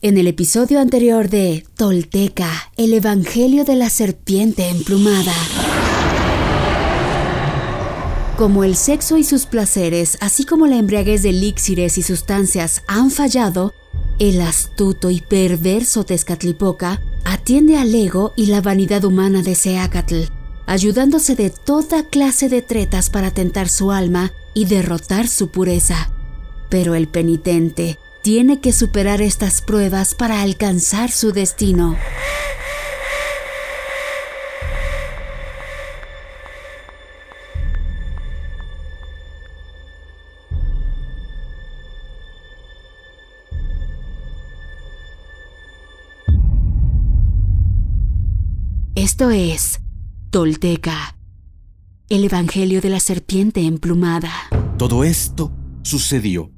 En el episodio anterior de Tolteca, el Evangelio de la Serpiente Emplumada. Como el sexo y sus placeres, así como la embriaguez de elixires y sustancias han fallado, el astuto y perverso Tezcatlipoca atiende al ego y la vanidad humana de Seacatl, ayudándose de toda clase de tretas para tentar su alma y derrotar su pureza. Pero el penitente, tiene que superar estas pruebas para alcanzar su destino. Esto es Tolteca, el Evangelio de la Serpiente Emplumada. Todo esto sucedió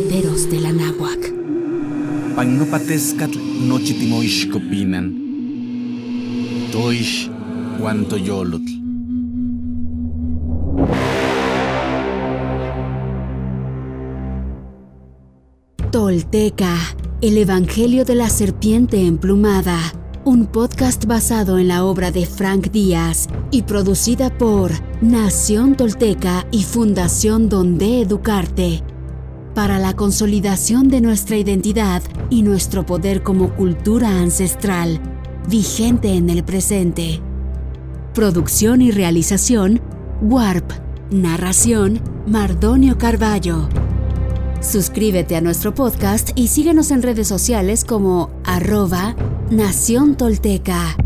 Pagnopatescatl nochitimoixcopinan. Toix guantoyolotl. Tolteca, el Evangelio de la Serpiente Emplumada, un podcast basado en la obra de Frank Díaz y producida por Nación Tolteca y Fundación Donde Educarte para la consolidación de nuestra identidad y nuestro poder como cultura ancestral, vigente en el presente. Producción y realización, Warp. Narración, Mardonio Carballo. Suscríbete a nuestro podcast y síguenos en redes sociales como arroba Nación Tolteca.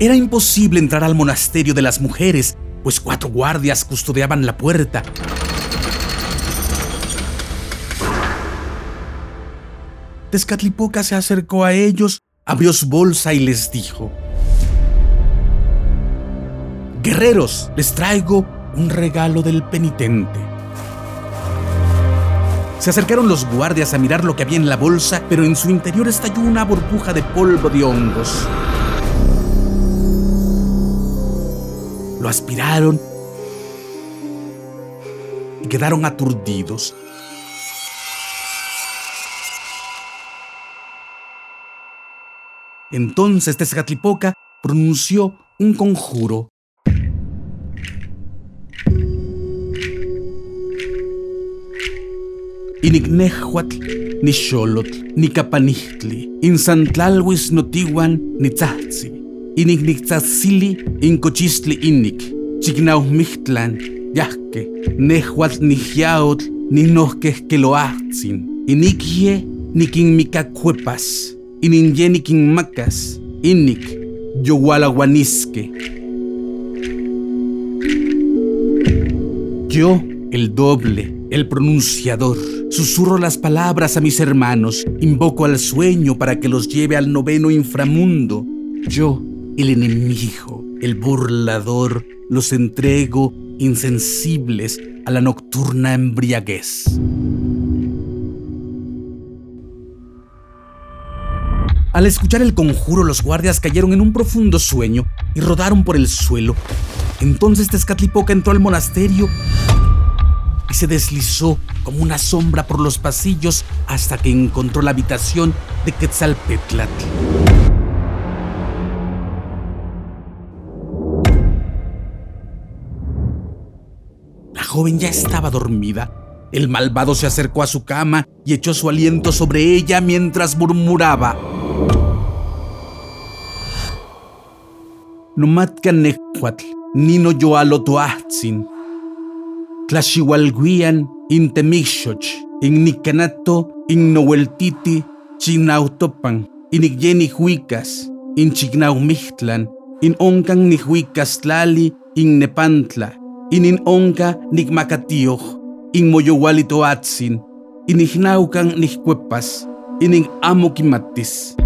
Era imposible entrar al monasterio de las mujeres, pues cuatro guardias custodiaban la puerta. Tezcatlipoca se acercó a ellos, abrió su bolsa y les dijo: Guerreros, les traigo un regalo del penitente. Se acercaron los guardias a mirar lo que había en la bolsa, pero en su interior estalló una burbuja de polvo de hongos. Lo aspiraron y quedaron aturdidos. Entonces Tezcatlipoca pronunció un conjuro. Inicnehuatl, ni xolotl, ni capanihtli, insantlalhuis notiwan, ni tzahtzi inikniktzatzili incochistli inik, chiknaumictlan, yahke, nehuatl nihyaotl, nihnohkehkeloahtzin, inikye nikinmikakuepas, ininye nikinmakas, inik, yowalaguaniske. Yo, el doble, el pronunciador, susurro las palabras a mis hermanos, invoco al sueño para que los lleve al noveno inframundo. Yo, el enemigo, el burlador, los entrego insensibles a la nocturna embriaguez. Al escuchar el conjuro, los guardias cayeron en un profundo sueño y rodaron por el suelo. Entonces Tezcatlipoca entró al monasterio y se deslizó como una sombra por los pasillos hasta que encontró la habitación de Quetzalpetlatl. Joven ya estaba dormida. El malvado se acercó a su cama y echó su aliento sobre ella mientras murmuraba. Nomatkan nehuatl, nino yoalotoahtzin. Tlashiwalguian intemixoch, innicanato, innoweltiti, chinautopan, inigyeni huicas, inchignaumichtlan, in onkan nihuicastlali in nepantla, inin onka nikmakatioh, in moyowali toatsin, inihnaukan nihkuepas, inin amo kimatis.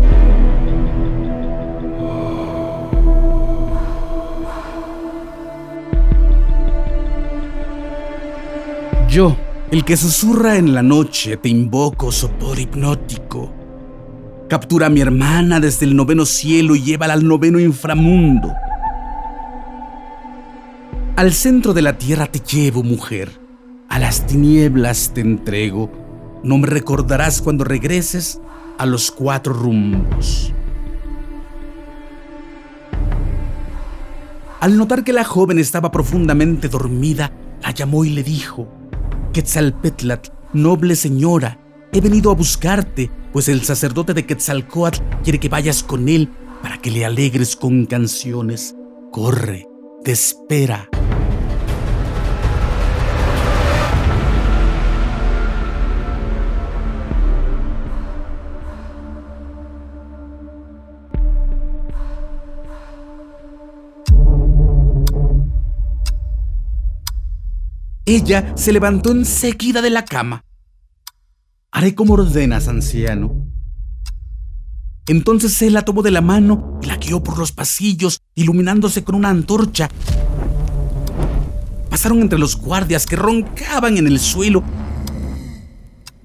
Yo, el que susurra en la noche, te invoco sopor hipnótico. Captura a mi hermana desde el noveno cielo y llévala al noveno inframundo. Al centro de la tierra te llevo, mujer. A las tinieblas te entrego. No me recordarás cuando regreses a los cuatro rumbos. Al notar que la joven estaba profundamente dormida, la llamó y le dijo, Quetzalpetlatl, noble señora, he venido a buscarte, pues el sacerdote de Quetzalcoatl quiere que vayas con él para que le alegres con canciones. Corre, te espera. Ella se levantó enseguida de la cama. Haré como ordenas, anciano. Entonces él la tomó de la mano y la guió por los pasillos, iluminándose con una antorcha. Pasaron entre los guardias que roncaban en el suelo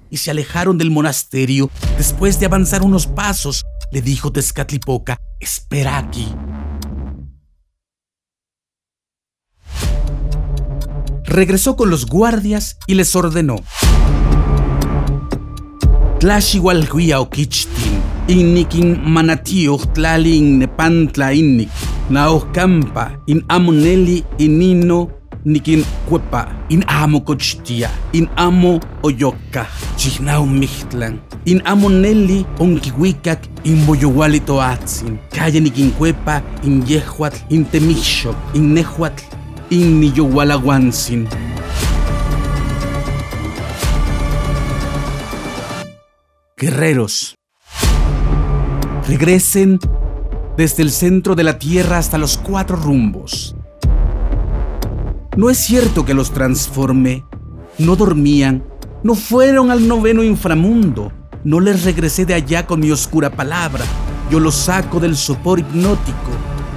y se alejaron del monasterio. Después de avanzar unos pasos, le dijo Tezcatlipoca, espera aquí. Regresó con los guardias y les ordenó. Innikin manatio tlalin nepantla innik, naohkampa, in amoneli inino nikin cuepa, in amo cochtia, in amo oyoka, chihnao michtlan, in amo nelli onkiwikak, in boyowali toatzin, kaya nikin cuepa, in yehuatl, in temixok, in nehuatl, Guerreros, regresen desde el centro de la tierra hasta los cuatro rumbos. No es cierto que los transformé, no dormían, no fueron al noveno inframundo, no les regresé de allá con mi oscura palabra, yo los saco del sopor hipnótico,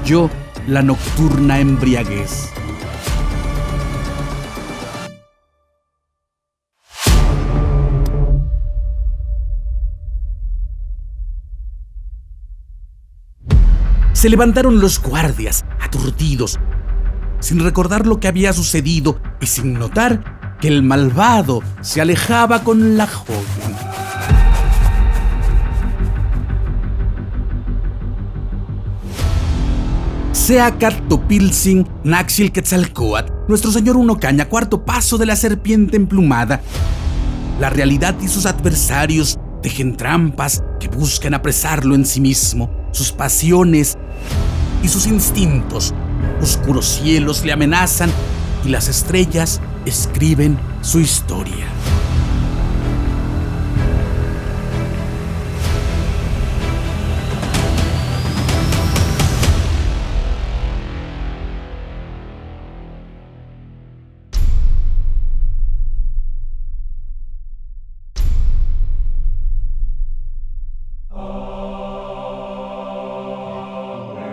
yo la nocturna embriaguez. Se levantaron los guardias, aturdidos, sin recordar lo que había sucedido y sin notar que el malvado se alejaba con la joven. Sea Topilzin Naxil Quetzalcoatl, nuestro señor Uno Caña, cuarto paso de la serpiente emplumada. La realidad y sus adversarios tejen trampas que buscan apresarlo en sí mismo. Sus pasiones y sus instintos. Oscuros cielos le amenazan y las estrellas escriben su historia.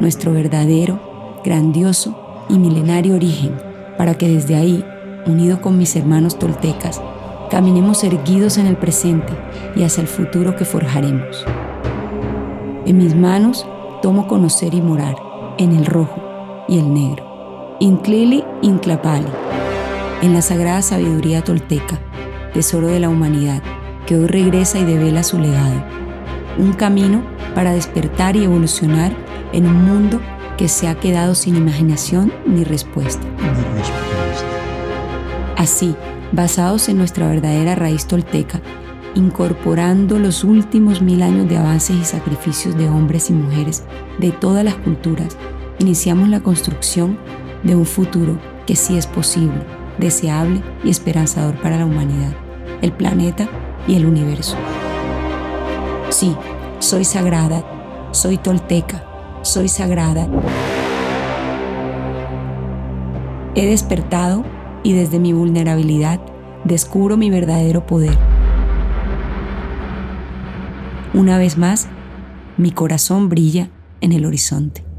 nuestro verdadero, grandioso y milenario origen, para que desde ahí, unido con mis hermanos toltecas, caminemos erguidos en el presente y hacia el futuro que forjaremos. En mis manos tomo conocer y morar en el rojo y el negro. Inclili Inclapali, en la sagrada sabiduría tolteca, tesoro de la humanidad, que hoy regresa y devela su legado. Un camino para despertar y evolucionar en un mundo que se ha quedado sin imaginación ni respuesta. Así, basados en nuestra verdadera raíz tolteca, incorporando los últimos mil años de avances y sacrificios de hombres y mujeres de todas las culturas, iniciamos la construcción de un futuro que sí es posible, deseable y esperanzador para la humanidad, el planeta y el universo. Sí, soy sagrada, soy tolteca, soy sagrada. He despertado y desde mi vulnerabilidad descubro mi verdadero poder. Una vez más, mi corazón brilla en el horizonte.